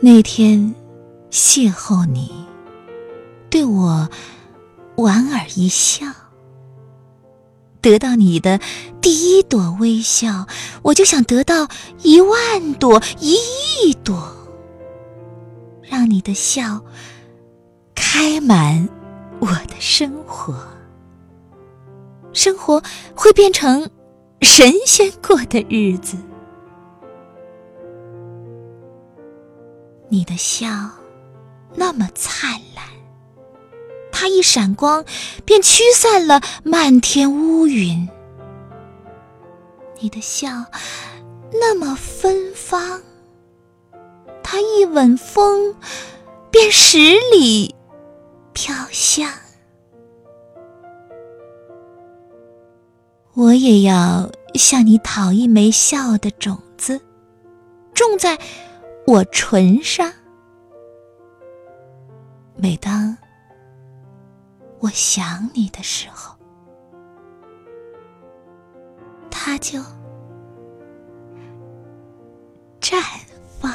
那天邂逅你，对我莞尔一笑，得到你的第一朵微笑，我就想得到一万朵、一亿朵，让你的笑开满我的生活，生活会变成神仙过的日子。你的笑那么灿烂，它一闪光，便驱散了漫天乌云。你的笑那么芬芳，它一吻风，便十里飘香。我也要向你讨一枚笑的种子，种在。我唇上，每当我想你的时候，它就绽放